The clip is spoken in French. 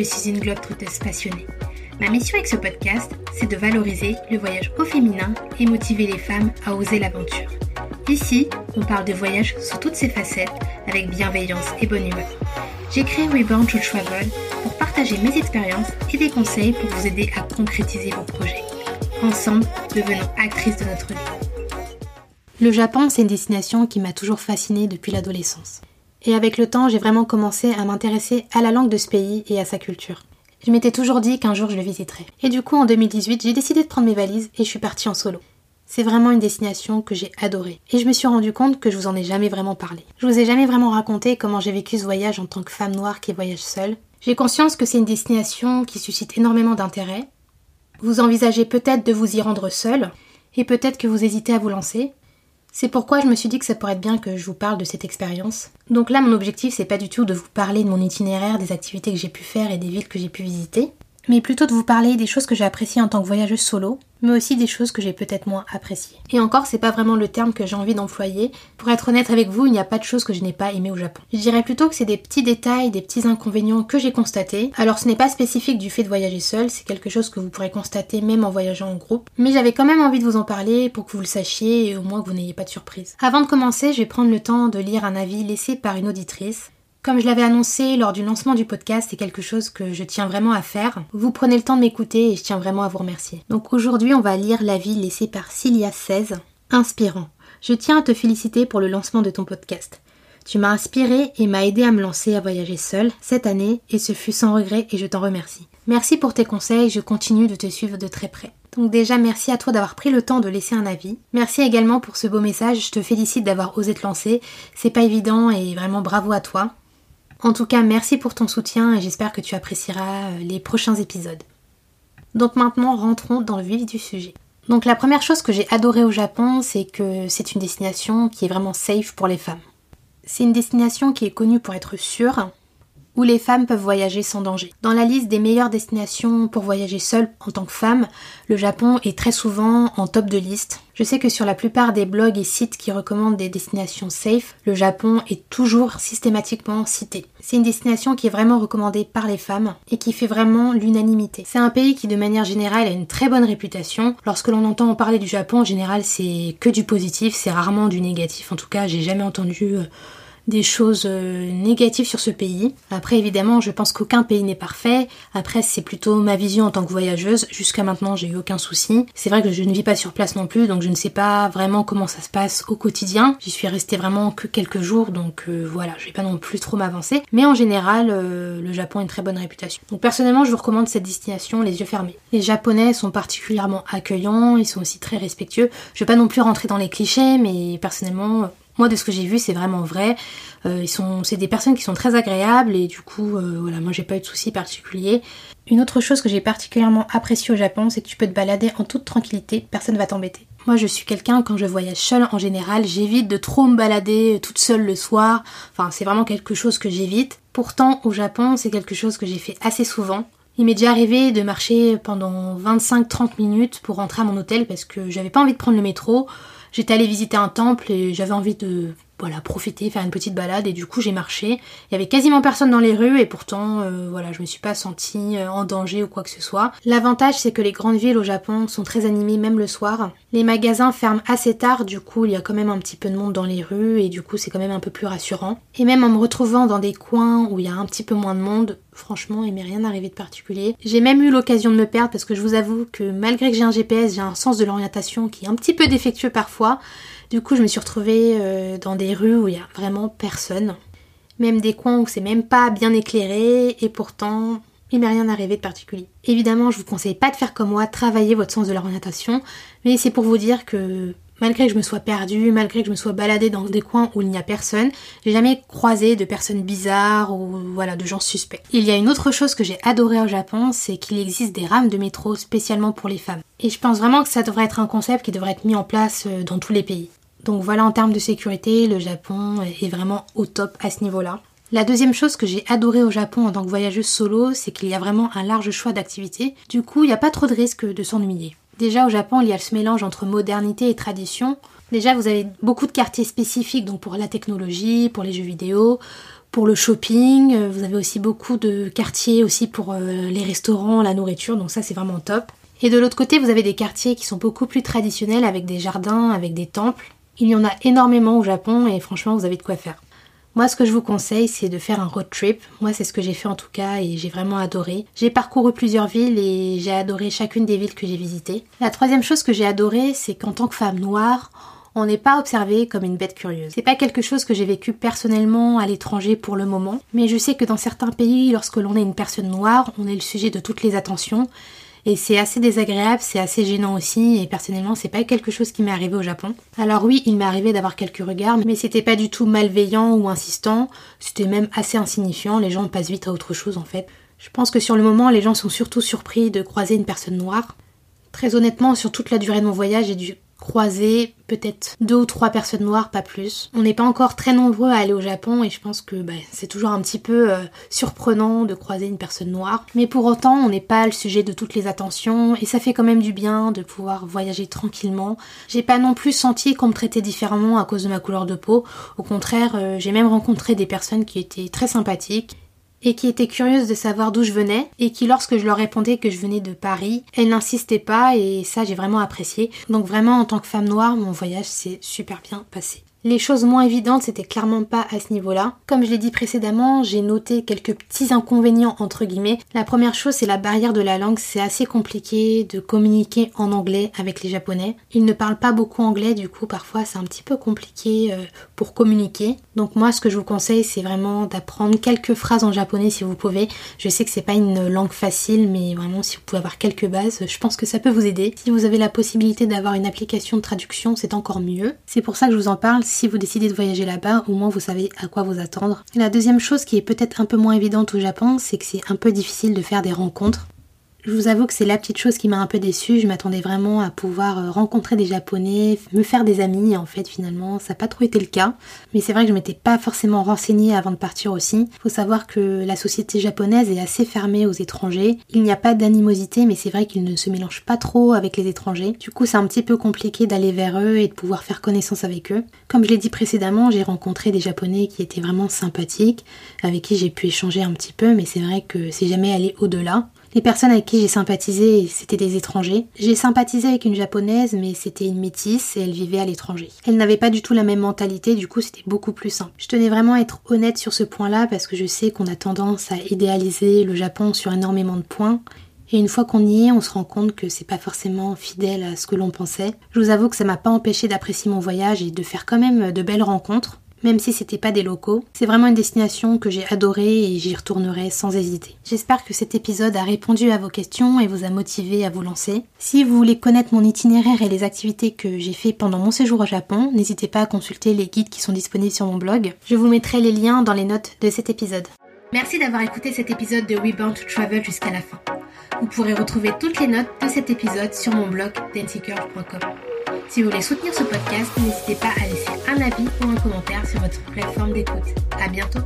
je suis une globe-trotteuse passionnée. Ma mission avec ce podcast, c'est de valoriser le voyage au féminin et motiver les femmes à oser l'aventure. Ici, on parle de voyage sous toutes ses facettes, avec bienveillance et bonne humeur. J'ai créé Reborn to Travel pour partager mes expériences et des conseils pour vous aider à concrétiser vos projets. Ensemble, devenons actrices de notre vie. Le Japon, c'est une destination qui m'a toujours fascinée depuis l'adolescence. Et avec le temps, j'ai vraiment commencé à m'intéresser à la langue de ce pays et à sa culture. Je m'étais toujours dit qu'un jour je le visiterais. Et du coup, en 2018, j'ai décidé de prendre mes valises et je suis partie en solo. C'est vraiment une destination que j'ai adorée. Et je me suis rendu compte que je vous en ai jamais vraiment parlé. Je vous ai jamais vraiment raconté comment j'ai vécu ce voyage en tant que femme noire qui voyage seule. J'ai conscience que c'est une destination qui suscite énormément d'intérêt. Vous envisagez peut-être de vous y rendre seule, et peut-être que vous hésitez à vous lancer. C'est pourquoi je me suis dit que ça pourrait être bien que je vous parle de cette expérience. Donc là, mon objectif, c'est pas du tout de vous parler de mon itinéraire, des activités que j'ai pu faire et des villes que j'ai pu visiter mais plutôt de vous parler des choses que j'ai appréciées en tant que voyageuse solo, mais aussi des choses que j'ai peut-être moins appréciées. Et encore, c'est pas vraiment le terme que j'ai envie d'employer. Pour être honnête avec vous, il n'y a pas de choses que je n'ai pas aimées au Japon. Je dirais plutôt que c'est des petits détails, des petits inconvénients que j'ai constatés. Alors ce n'est pas spécifique du fait de voyager seul, c'est quelque chose que vous pourrez constater même en voyageant en groupe. Mais j'avais quand même envie de vous en parler pour que vous le sachiez et au moins que vous n'ayez pas de surprise. Avant de commencer, je vais prendre le temps de lire un avis laissé par une auditrice. Comme je l'avais annoncé lors du lancement du podcast, c'est quelque chose que je tiens vraiment à faire. Vous prenez le temps de m'écouter et je tiens vraiment à vous remercier. Donc aujourd'hui, on va lire l'avis laissé par Cilia16. Inspirant. Je tiens à te féliciter pour le lancement de ton podcast. Tu m'as inspiré et m'as aidé à me lancer à voyager seule cette année et ce fut sans regret et je t'en remercie. Merci pour tes conseils, je continue de te suivre de très près. Donc déjà merci à toi d'avoir pris le temps de laisser un avis. Merci également pour ce beau message, je te félicite d'avoir osé te lancer. C'est pas évident et vraiment bravo à toi. En tout cas, merci pour ton soutien et j'espère que tu apprécieras euh, les prochains épisodes. Donc maintenant, rentrons dans le vif du sujet. Donc la première chose que j'ai adoré au Japon, c'est que c'est une destination qui est vraiment safe pour les femmes. C'est une destination qui est connue pour être sûre, les femmes peuvent voyager sans danger. Dans la liste des meilleures destinations pour voyager seule en tant que femme, le Japon est très souvent en top de liste. Je sais que sur la plupart des blogs et sites qui recommandent des destinations safe, le Japon est toujours systématiquement cité. C'est une destination qui est vraiment recommandée par les femmes et qui fait vraiment l'unanimité. C'est un pays qui de manière générale a une très bonne réputation. Lorsque l'on entend parler du Japon, en général c'est que du positif, c'est rarement du négatif. En tout cas, j'ai jamais entendu euh, des choses euh, négatives sur ce pays. Après, évidemment, je pense qu'aucun pays n'est parfait. Après, c'est plutôt ma vision en tant que voyageuse. Jusqu'à maintenant, j'ai eu aucun souci. C'est vrai que je ne vis pas sur place non plus, donc je ne sais pas vraiment comment ça se passe au quotidien. J'y suis restée vraiment que quelques jours, donc euh, voilà, je vais pas non plus trop m'avancer. Mais en général, euh, le Japon a une très bonne réputation. Donc personnellement, je vous recommande cette destination les yeux fermés. Les Japonais sont particulièrement accueillants, ils sont aussi très respectueux. Je vais pas non plus rentrer dans les clichés, mais personnellement, moi, de ce que j'ai vu, c'est vraiment vrai. Euh, sont, c'est des personnes qui sont très agréables et du coup, euh, voilà, moi j'ai pas eu de soucis particuliers. Une autre chose que j'ai particulièrement appréciée au Japon, c'est que tu peux te balader en toute tranquillité, personne va t'embêter. Moi, je suis quelqu'un, quand je voyage seule en général, j'évite de trop me balader toute seule le soir. Enfin, c'est vraiment quelque chose que j'évite. Pourtant, au Japon, c'est quelque chose que j'ai fait assez souvent. Il m'est déjà arrivé de marcher pendant 25-30 minutes pour rentrer à mon hôtel parce que j'avais pas envie de prendre le métro. J'étais allée visiter un temple et j'avais envie de voilà, profiter, faire une petite balade et du coup j'ai marché. Il y avait quasiment personne dans les rues et pourtant euh, voilà, je me suis pas sentie euh, en danger ou quoi que ce soit. L'avantage c'est que les grandes villes au Japon sont très animées même le soir. Les magasins ferment assez tard, du coup il y a quand même un petit peu de monde dans les rues et du coup c'est quand même un peu plus rassurant. Et même en me retrouvant dans des coins où il y a un petit peu moins de monde, franchement il m'est rien arrivé de particulier. J'ai même eu l'occasion de me perdre parce que je vous avoue que malgré que j'ai un GPS, j'ai un sens de l'orientation qui est un petit peu défectueux parfois. Du coup, je me suis retrouvée euh, dans des rues où il n'y a vraiment personne. Même des coins où c'est même pas bien éclairé et pourtant il m'est rien arrivé de particulier. Évidemment, je vous conseille pas de faire comme moi, travailler votre sens de l'orientation, mais c'est pour vous dire que malgré que je me sois perdue, malgré que je me sois baladée dans des coins où il n'y a personne, j'ai jamais croisé de personnes bizarres ou voilà de gens suspects. Il y a une autre chose que j'ai adoré au Japon, c'est qu'il existe des rames de métro spécialement pour les femmes. Et je pense vraiment que ça devrait être un concept qui devrait être mis en place euh, dans tous les pays. Donc voilà, en termes de sécurité, le Japon est vraiment au top à ce niveau-là. La deuxième chose que j'ai adoré au Japon en tant que voyageuse solo, c'est qu'il y a vraiment un large choix d'activités. Du coup, il n'y a pas trop de risque de s'ennuyer. Déjà au Japon, il y a ce mélange entre modernité et tradition. Déjà, vous avez beaucoup de quartiers spécifiques donc pour la technologie, pour les jeux vidéo, pour le shopping. Vous avez aussi beaucoup de quartiers aussi pour euh, les restaurants, la nourriture, donc ça c'est vraiment top. Et de l'autre côté, vous avez des quartiers qui sont beaucoup plus traditionnels avec des jardins, avec des temples. Il y en a énormément au Japon et franchement, vous avez de quoi faire. Moi, ce que je vous conseille, c'est de faire un road trip. Moi, c'est ce que j'ai fait en tout cas et j'ai vraiment adoré. J'ai parcouru plusieurs villes et j'ai adoré chacune des villes que j'ai visitées. La troisième chose que j'ai adoré, c'est qu'en tant que femme noire, on n'est pas observé comme une bête curieuse. C'est pas quelque chose que j'ai vécu personnellement à l'étranger pour le moment, mais je sais que dans certains pays, lorsque l'on est une personne noire, on est le sujet de toutes les attentions et c'est assez désagréable, c'est assez gênant aussi, et personnellement, c'est pas quelque chose qui m'est arrivé au Japon. Alors oui, il m'est arrivé d'avoir quelques regards, mais c'était pas du tout malveillant ou insistant, c'était même assez insignifiant, les gens passent vite à autre chose en fait. Je pense que sur le moment, les gens sont surtout surpris de croiser une personne noire. Très honnêtement, sur toute la durée de mon voyage, j'ai dû croiser peut-être deux ou trois personnes noires, pas plus. On n'est pas encore très nombreux à aller au Japon et je pense que bah, c'est toujours un petit peu euh, surprenant de croiser une personne noire. Mais pour autant, on n'est pas le sujet de toutes les attentions et ça fait quand même du bien de pouvoir voyager tranquillement. J'ai pas non plus senti qu'on me traitait différemment à cause de ma couleur de peau. Au contraire, euh, j'ai même rencontré des personnes qui étaient très sympathiques et qui étaient curieuses de savoir d'où je venais et qui lorsque je leur répondais que je venais de Paris, elles n'insistaient pas et ça j'ai vraiment apprécié. Donc vraiment en tant que femme noire, mon voyage s'est super bien passé. Les choses moins évidentes, c'était clairement pas à ce niveau-là. Comme je l'ai dit précédemment, j'ai noté quelques petits inconvénients entre guillemets. La première chose, c'est la barrière de la langue. C'est assez compliqué de communiquer en anglais avec les japonais. Ils ne parlent pas beaucoup anglais, du coup parfois c'est un petit peu compliqué euh, pour communiquer. Donc moi, ce que je vous conseille, c'est vraiment d'apprendre quelques phrases en japonais si vous pouvez. Je sais que c'est pas une langue facile, mais vraiment si vous pouvez avoir quelques bases, je pense que ça peut vous aider. Si vous avez la possibilité d'avoir une application de traduction, c'est encore mieux. C'est pour ça que je vous en parle si vous décidez de voyager là-bas, au moins vous savez à quoi vous attendre. la deuxième chose qui est peut-être un peu moins évidente au Japon, c'est que c'est un peu difficile de faire des rencontres. Je vous avoue que c'est la petite chose qui m'a un peu déçue. Je m'attendais vraiment à pouvoir euh, rencontrer des Japonais, me faire des amis. En fait, finalement, ça n'a pas trop été le cas. Mais c'est vrai que je m'étais pas forcément renseignée avant de partir aussi. Il faut savoir que la société japonaise est assez fermée aux étrangers. Il n'y a pas d'animosité, mais c'est vrai qu'ils ne se mélangent pas trop avec les étrangers. Du coup, c'est un petit peu compliqué d'aller vers eux et de pouvoir faire connaissance avec eux. Comme je l'ai dit précédemment, j'ai rencontré des Japonais qui étaient vraiment sympathiques, avec qui j'ai pu échanger un petit peu, mais c'est vrai que c'est jamais allé au-delà. Les personnes avec qui j'ai sympathisé, c'était des étrangers. J'ai sympathisé avec une japonaise, mais c'était une métisse et elle vivait à l'étranger. Elle n'avait pas du tout la même mentalité, du coup c'était beaucoup plus simple. Je tenais vraiment à être honnête sur ce point-là parce que je sais qu'on a tendance à idéaliser le Japon sur énormément de points. Et une fois qu'on y est, on se rend compte que c'est pas forcément fidèle à ce que l'on pensait. Je vous avoue que ça m'a pas empêché d'apprécier mon voyage et de faire quand même de belles rencontres même si c'était pas des locaux. C'est vraiment une destination que j'ai adorée et j'y retournerai sans hésiter. J'espère que cet épisode a répondu à vos questions et vous a motivé à vous lancer. Si vous voulez connaître mon itinéraire et les activités que j'ai fait pendant mon séjour au Japon, n'hésitez pas à consulter les guides qui sont disponibles sur mon blog. Je vous mettrai les liens dans les notes de cet épisode. Merci d'avoir écouté cet épisode de We Bound to Travel jusqu'à la fin. Vous pourrez retrouver toutes les notes de cet épisode sur mon blog densicurve.com. Si vous voulez soutenir ce podcast, n'hésitez pas à laisser un avis ou un commentaire sur votre plateforme d'écoute. À bientôt!